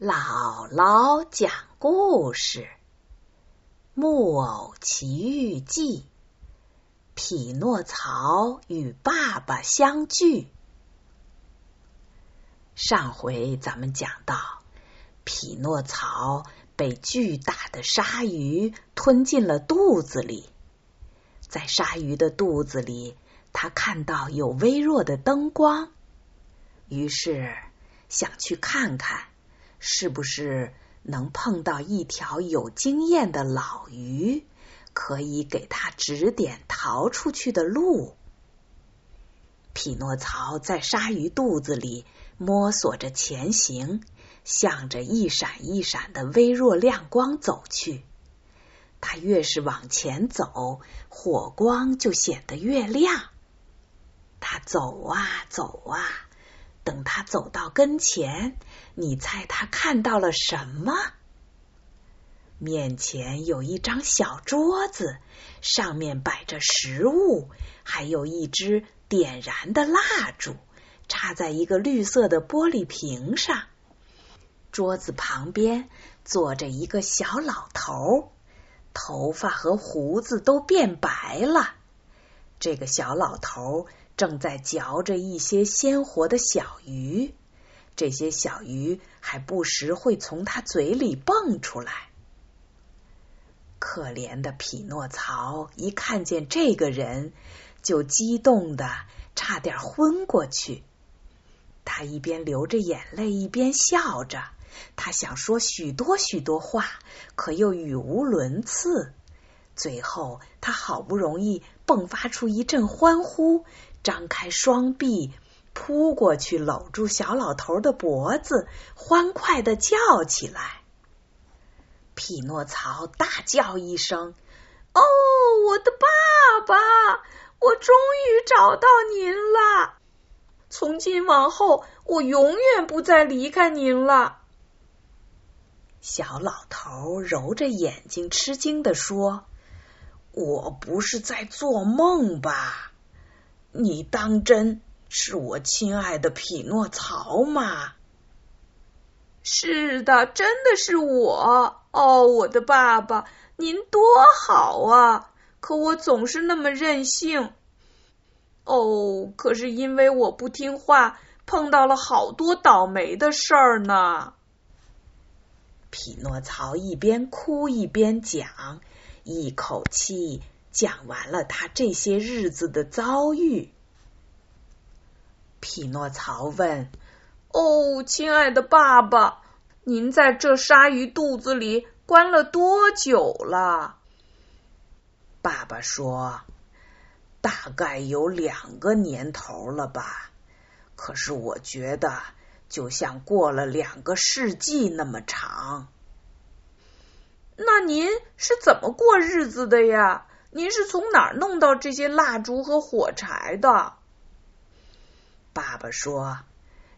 姥姥讲故事，《木偶奇遇记》：匹诺曹与爸爸相聚。上回咱们讲到，匹诺曹被巨大的鲨鱼吞进了肚子里，在鲨鱼的肚子里，他看到有微弱的灯光，于是想去看看。是不是能碰到一条有经验的老鱼，可以给他指点逃出去的路？匹诺曹在鲨鱼肚子里摸索着前行，向着一闪一闪的微弱亮光走去。他越是往前走，火光就显得越亮。他走啊走啊。等他走到跟前，你猜他看到了什么？面前有一张小桌子，上面摆着食物，还有一支点燃的蜡烛，插在一个绿色的玻璃瓶上。桌子旁边坐着一个小老头，头发和胡子都变白了。这个小老头。正在嚼着一些鲜活的小鱼，这些小鱼还不时会从他嘴里蹦出来。可怜的匹诺曹一看见这个人，就激动的差点昏过去。他一边流着眼泪，一边笑着。他想说许多许多话，可又语无伦次。最后，他好不容易迸发出一阵欢呼。张开双臂，扑过去，搂住小老头的脖子，欢快的叫起来。匹诺曹大叫一声：“哦，我的爸爸！我终于找到您了！从今往后，我永远不再离开您了。”小老头揉着眼睛，吃惊的说：“我不是在做梦吧？”你当真是我亲爱的匹诺曹吗？是的，真的是我。哦，我的爸爸，您多好啊！可我总是那么任性。哦，可是因为我不听话，碰到了好多倒霉的事儿呢。匹诺曹一边哭一边讲，一口气。讲完了他这些日子的遭遇，匹诺曹问：“哦，亲爱的爸爸，您在这鲨鱼肚子里关了多久了？”爸爸说：“大概有两个年头了吧。可是我觉得，就像过了两个世纪那么长。”那您是怎么过日子的呀？您是从哪儿弄到这些蜡烛和火柴的？爸爸说：“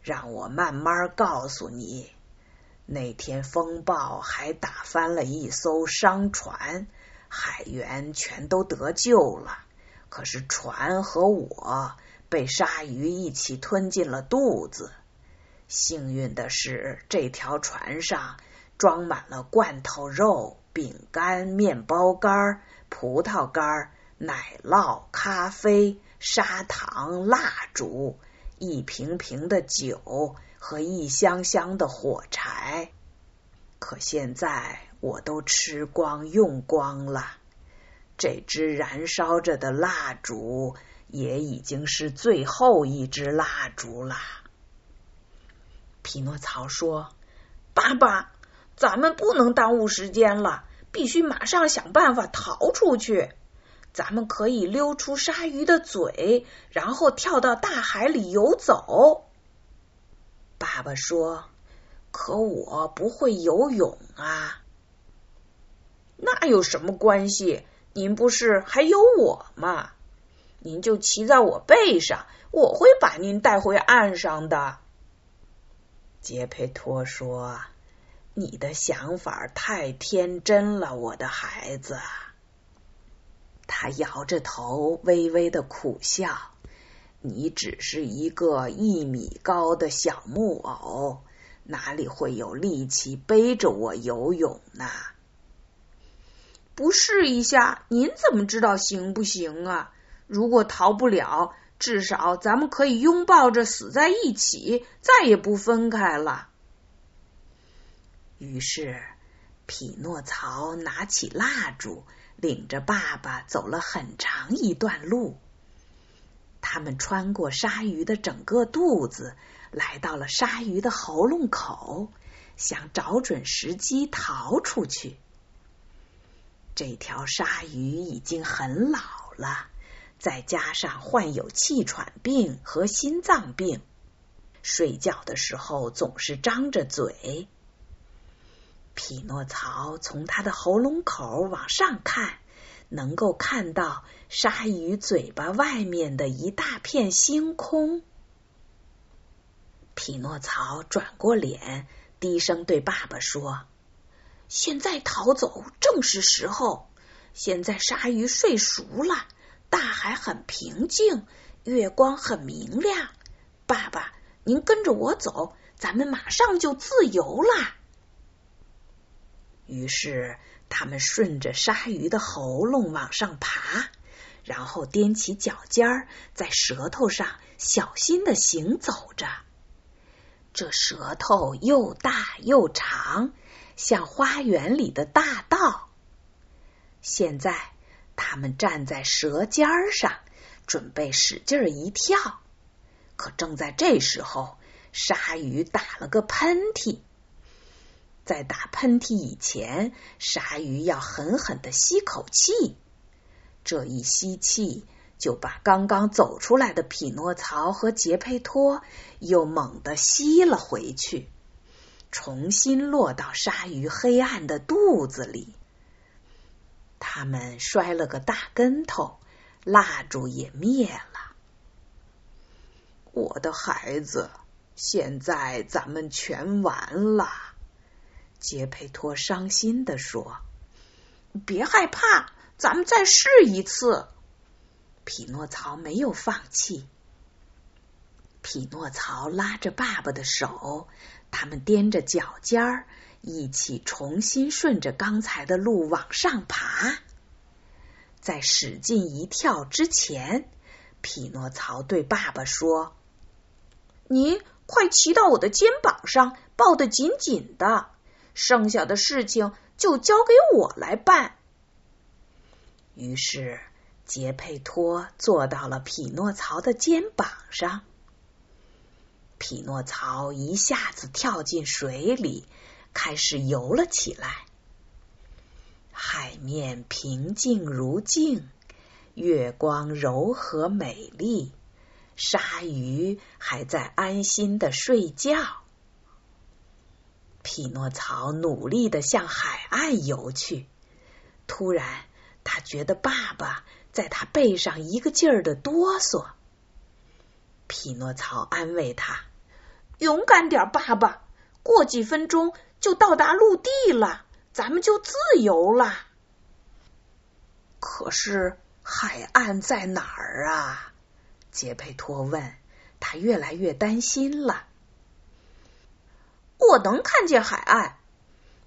让我慢慢告诉你。那天风暴还打翻了一艘商船，海员全都得救了。可是船和我被鲨鱼一起吞进了肚子。幸运的是，这条船上装满了罐头肉、饼干、面包干。”葡萄干、奶酪、咖啡、砂糖、蜡烛，一瓶瓶的酒和一箱箱的火柴。可现在我都吃光用光了，这支燃烧着的蜡烛也已经是最后一支蜡烛了。匹诺曹说：“爸爸，咱们不能耽误时间了。”必须马上想办法逃出去。咱们可以溜出鲨鱼的嘴，然后跳到大海里游走。爸爸说：“可我不会游泳啊。”那有什么关系？您不是还有我吗？您就骑在我背上，我会把您带回岸上的。杰佩托说。你的想法太天真了，我的孩子。他摇着头，微微的苦笑。你只是一个一米高的小木偶，哪里会有力气背着我游泳呢？不试一下，您怎么知道行不行啊？如果逃不了，至少咱们可以拥抱着死在一起，再也不分开了。于是，匹诺曹拿起蜡烛，领着爸爸走了很长一段路。他们穿过鲨鱼的整个肚子，来到了鲨鱼的喉咙口，想找准时机逃出去。这条鲨鱼已经很老了，再加上患有气喘病和心脏病，睡觉的时候总是张着嘴。匹诺曹从他的喉咙口往上看，能够看到鲨鱼嘴巴外面的一大片星空。匹诺曹转过脸，低声对爸爸说。现在逃走正是时候。现在鲨鱼睡熟了，大海很平静，月光很明亮。爸爸，您跟着我走，咱们马上就自由了。于是，他们顺着鲨鱼的喉咙往上爬，然后踮起脚尖儿，在舌头上小心的行走着。这舌头又大又长。像花园里的大道。现在，他们站在舌尖上，准备使劲一跳。可正在这时候，鲨鱼打了个喷嚏。在打喷嚏以前，鲨鱼要狠狠的吸口气。这一吸气，就把刚刚走出来的匹诺曹和杰佩托又猛地吸了回去。重新落到鲨鱼黑暗的肚子里，他们摔了个大跟头，蜡烛也灭了。我的孩子，现在咱们全完了。杰佩托伤心的说：“别害怕，咱们再试一次。”匹诺曹没有放弃。匹诺曹拉着爸爸的手。他们踮着脚尖儿，一起重新顺着刚才的路往上爬。在使劲一跳之前，匹诺曹对爸爸说：“你快骑到我的肩膀上，抱得紧紧的。剩下的事情就交给我来办。”于是，杰佩托坐到了匹诺曹的肩膀上。匹诺曹一下子跳进水里，开始游了起来。海面平静如镜，月光柔和美丽，鲨鱼还在安心的睡觉。匹诺曹努力的向海岸游去，突然他觉得爸爸在他背上一个劲儿的哆嗦。匹诺曹安慰他：“勇敢点，爸爸，过几分钟就到达陆地了，咱们就自由了。”可是海岸在哪儿啊？杰佩托问。他越来越担心了。我能看见海岸，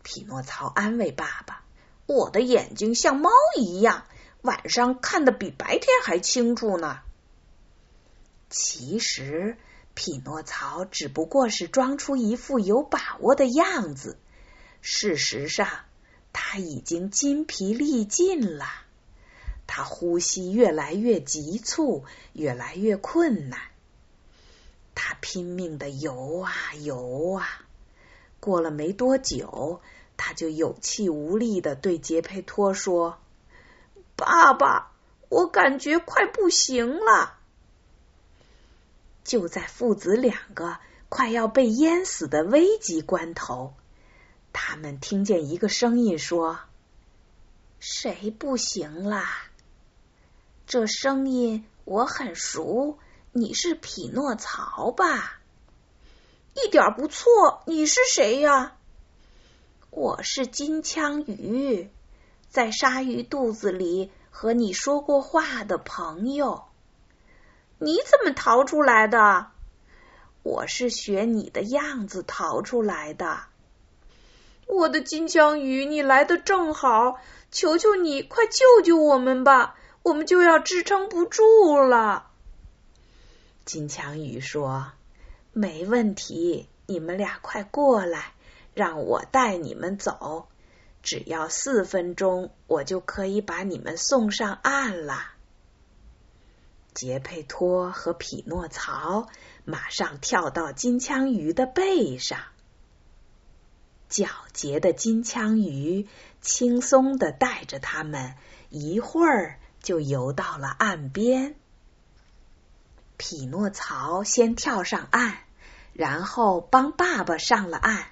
匹诺曹安慰爸爸：“我的眼睛像猫一样，晚上看得比白天还清楚呢。”其实，匹诺曹只不过是装出一副有把握的样子。事实上，他已经筋疲力尽了。他呼吸越来越急促，越来越困难。他拼命的游啊游啊，过了没多久，他就有气无力的对杰佩托说：“爸爸，我感觉快不行了。”就在父子两个快要被淹死的危急关头，他们听见一个声音说：“谁不行啦？”这声音我很熟，你是匹诺曹吧？一点不错，你是谁呀？我是金枪鱼，在鲨鱼肚子里和你说过话的朋友。你怎么逃出来的？我是学你的样子逃出来的。我的金枪鱼，你来的正好，求求你，快救救我们吧！我们就要支撑不住了。金枪鱼说：“没问题，你们俩快过来，让我带你们走。只要四分钟，我就可以把你们送上岸了。”杰佩托和匹诺曹马上跳到金枪鱼的背上，皎洁的金枪鱼轻松的带着他们，一会儿就游到了岸边。匹诺曹先跳上岸，然后帮爸爸上了岸。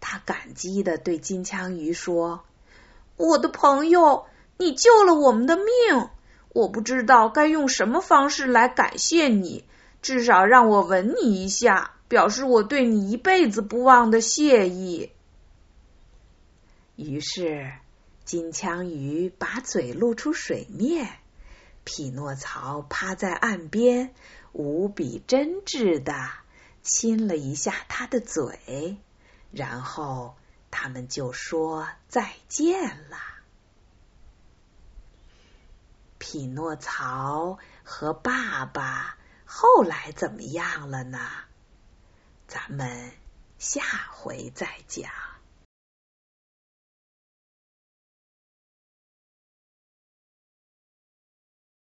他感激的对金枪鱼说：“我的朋友，你救了我们的命。”我不知道该用什么方式来感谢你，至少让我吻你一下，表示我对你一辈子不忘的谢意。于是，金枪鱼把嘴露出水面，匹诺曹趴在岸边，无比真挚的亲了一下他的嘴，然后他们就说再见了。匹诺曹和爸爸后来怎么样了呢？咱们下回再讲。